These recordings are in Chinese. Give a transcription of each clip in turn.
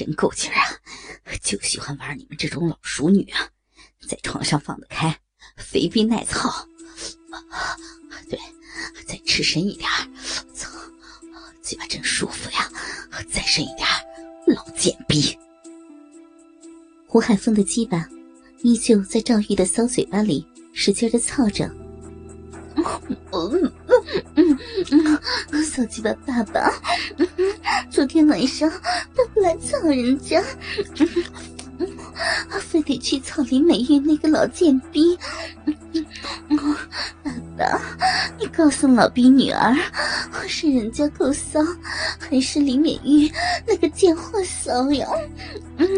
真够劲儿啊！就喜欢玩你们这种老熟女啊，在床上放得开，肥逼耐操。对，再吃深一点操，嘴巴真舒服呀！再深一点老贱逼。胡海峰的鸡巴依旧在赵玉的骚嘴巴里使劲的操着。嗯 嗯嗯，骚鸡巴爸爸，昨天晚上都不来操人家，非得去操林美玉那个老贱逼。爸爸，你告诉老逼女儿，我是人家够骚，还是林美玉那个贱货骚呀？嗯，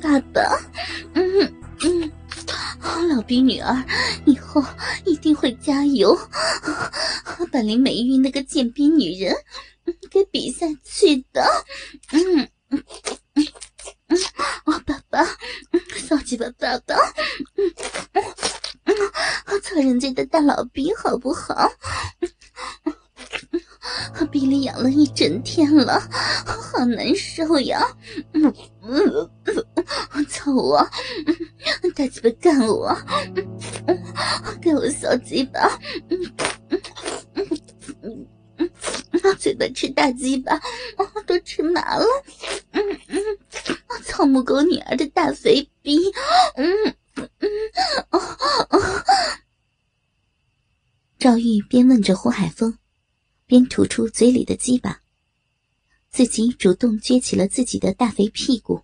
爸爸，嗯嗯。老逼女儿，以后一定会加油，把林美玉那个贱逼女人给比赛去的。嗯嗯嗯嗯，我爸爸，骚鸡巴爸爸，嗯嗯嗯，操人家的大老逼好不好？鼻里痒了一整天了，好难受呀！嗯嗯，操我！大鸡巴干我！给我小鸡巴！嘴巴吃大鸡巴，都吃麻了！嗯嗯，操母狗女儿的大肥逼！嗯嗯赵玉边问着胡海峰。边吐出嘴里的鸡巴，自己主动撅起了自己的大肥屁股，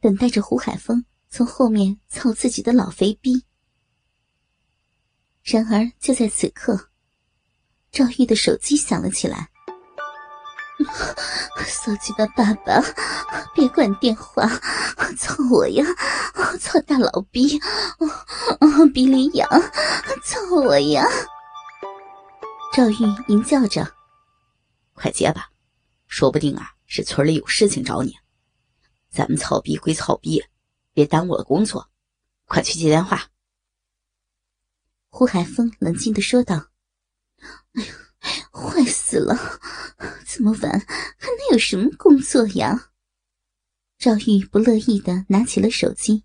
等待着胡海峰从后面操自己的老肥逼。然而就在此刻，赵玉的手机响了起来。骚鸡巴爸爸，别关电话，操我呀！操大老逼，鼻里痒，操我呀！赵玉淫叫着：“快接吧，说不定啊是村里有事情找你。咱们操逼归操逼，别耽误了工作，快去接电话。”胡海峰冷静的说道：“哎呀，坏死了！这么晚还能有什么工作呀？”赵玉不乐意的拿起了手机，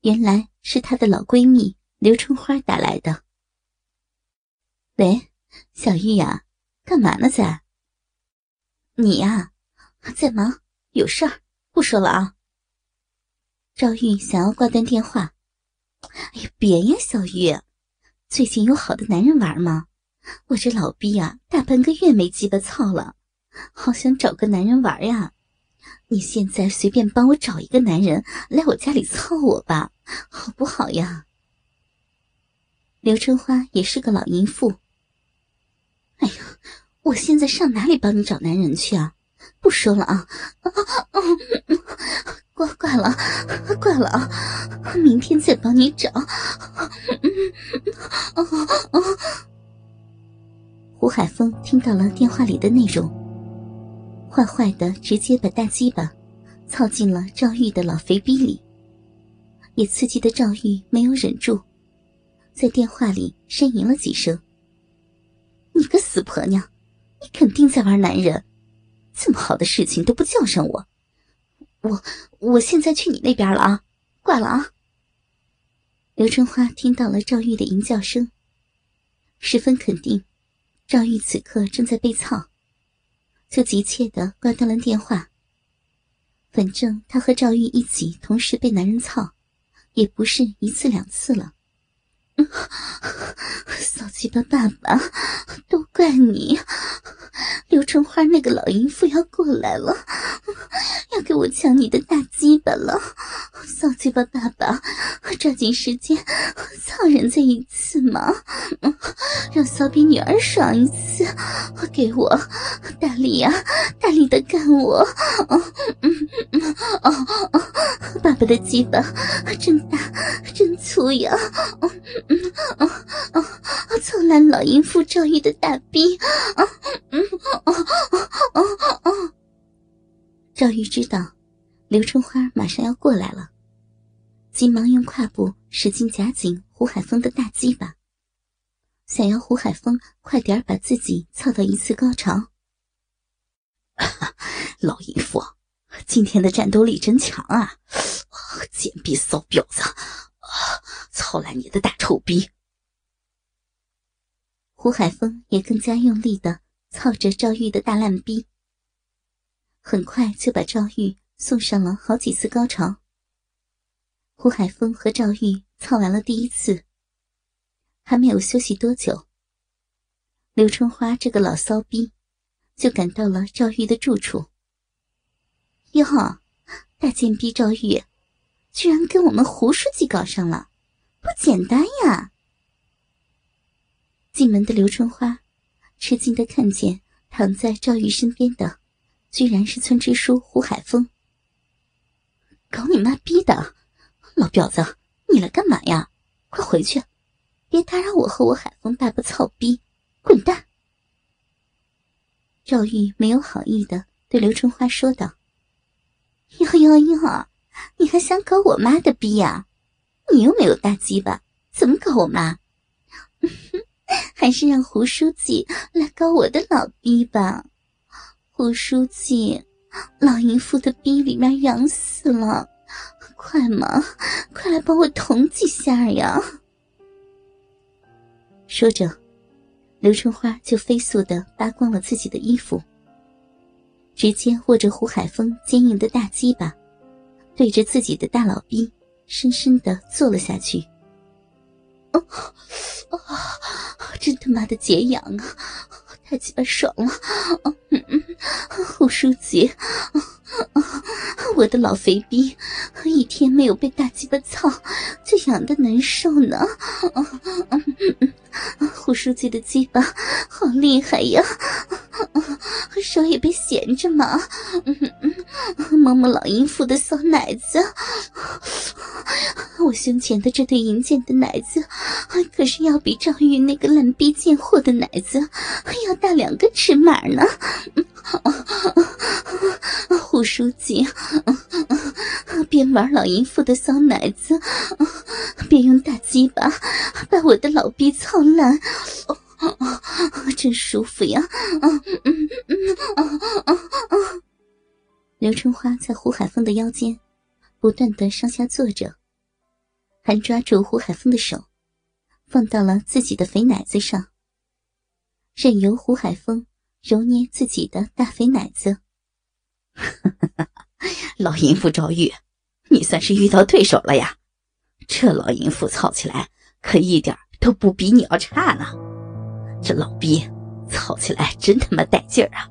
原来是她的老闺蜜刘春花打来的。喂，小玉呀，干嘛呢？在？你呀，在忙，有事儿，不说了啊。赵玉想要挂断电话。哎呀，别呀，小玉，最近有好的男人玩吗？我这老逼啊，大半个月没鸡巴操了，好想找个男人玩呀。你现在随便帮我找一个男人来我家里操我吧，好不好呀？刘春花也是个老淫妇。哎呀，我现在上哪里帮你找男人去啊？不说了啊，挂挂了，挂了啊！明天再帮你找。胡海峰听到了电话里的内容，坏坏的直接把大鸡巴操进了赵玉的老肥逼里，也刺激的赵玉没有忍住，在电话里呻吟了几声。你个死婆娘，你肯定在玩男人，这么好的事情都不叫上我，我我现在去你那边了啊，挂了啊。刘春花听到了赵玉的淫叫声，十分肯定赵玉此刻正在被操，就急切的挂断了电话。反正她和赵玉一起同时被男人操，也不是一次两次了。骚鸡巴爸爸，都怪你！刘春花那个老淫妇要过来了，要给我抢你的大鸡巴了！骚鸡巴爸爸，抓紧时间操人家一次嘛！让骚逼女儿爽一次，给我大力呀，大力的干我！爸爸的鸡巴真大，真粗呀！嗯啊啊啊！操烂老淫妇赵玉的大逼！啊嗯啊啊啊啊！赵玉知道刘春花马上要过来了，急忙用胯部使劲夹紧胡海峰的大鸡巴，想要胡海峰快点把自己操到一次高潮。老淫妇，今天的战斗力真强啊！贱逼骚婊子，操烂你的大臭逼！胡海峰也更加用力的操着赵玉的大烂逼，很快就把赵玉送上了好几次高潮。胡海峰和赵玉操完了第一次，还没有休息多久，刘春花这个老骚逼就赶到了赵玉的住处。哟，大贱逼赵玉，居然跟我们胡书记搞上了，不简单呀！进门的刘春花吃惊的看见躺在赵玉身边的，居然是村支书胡海峰。搞你妈逼的，老婊子，你来干嘛呀？快回去，别打扰我和我海峰爸爸操逼，滚蛋！赵玉没有好意的对刘春花说道。哟哟哟！你还想搞我妈的逼呀？你又没有大鸡巴，怎么搞我妈？还是让胡书记来搞我的老逼吧。胡书记，老淫妇的逼里面痒死了，快嘛，快来帮我捅几下呀！说着，刘春花就飞速的扒光了自己的衣服。直接握着胡海峰坚硬的大鸡巴，对着自己的大老逼深深的坐了下去。哦，啊，真他妈的解痒啊！太鸡巴爽了！嗯嗯，胡书记，我的老肥逼，一天没有被大鸡巴操，就痒的难受呢。胡书记的鸡巴好厉害呀！手也别闲着嘛，摸摸老淫妇的骚奶子。我胸前的这对银剑的奶子，可是要比赵玉那个烂逼贱货的奶子要大两个尺码呢。胡书记，边玩老淫妇的骚奶子，边用大鸡巴把我的老逼操烂。真舒服呀！嗯嗯嗯嗯嗯刘春花在胡海峰的腰间不断的上下坐着，还抓住胡海峰的手，放到了自己的肥奶子上，任由胡海峰揉捏自己的大肥奶子。老淫妇赵玉，你算是遇到对手了呀！这老淫妇操起来可一点都不比你要差呢。这老逼，操起来真他妈带劲儿啊！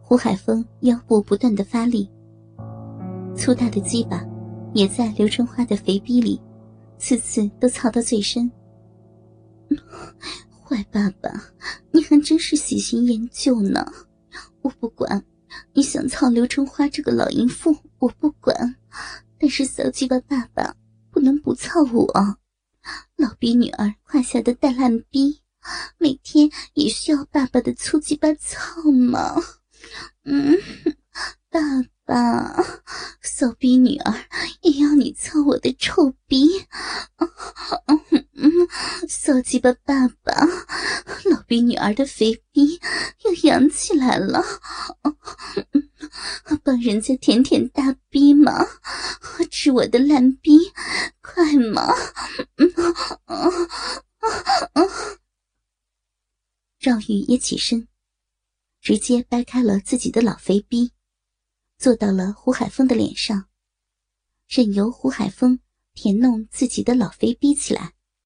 胡海峰腰部不断的发力，粗大的鸡巴也在刘春花的肥逼里，次次都操到最深。坏爸爸，你还真是喜新厌旧呢！我不管，你想操刘春花这个老淫妇，我不管，但是小鸡巴爸爸不能不操我。老逼女儿胯下的大烂逼，每天也需要爸爸的粗鸡巴操吗？嗯，爸爸，骚逼女儿也要你操我的臭逼。嗯嗯，骚鸡巴爸爸，老逼女儿的肥逼又扬起来了。帮人家舔舔大逼嘛，吃我的烂逼，快嘛！啊啊啊赵玉也起身，直接掰开了自己的老肥逼，坐到了胡海峰的脸上，任由胡海峰舔弄自己的老肥逼起来。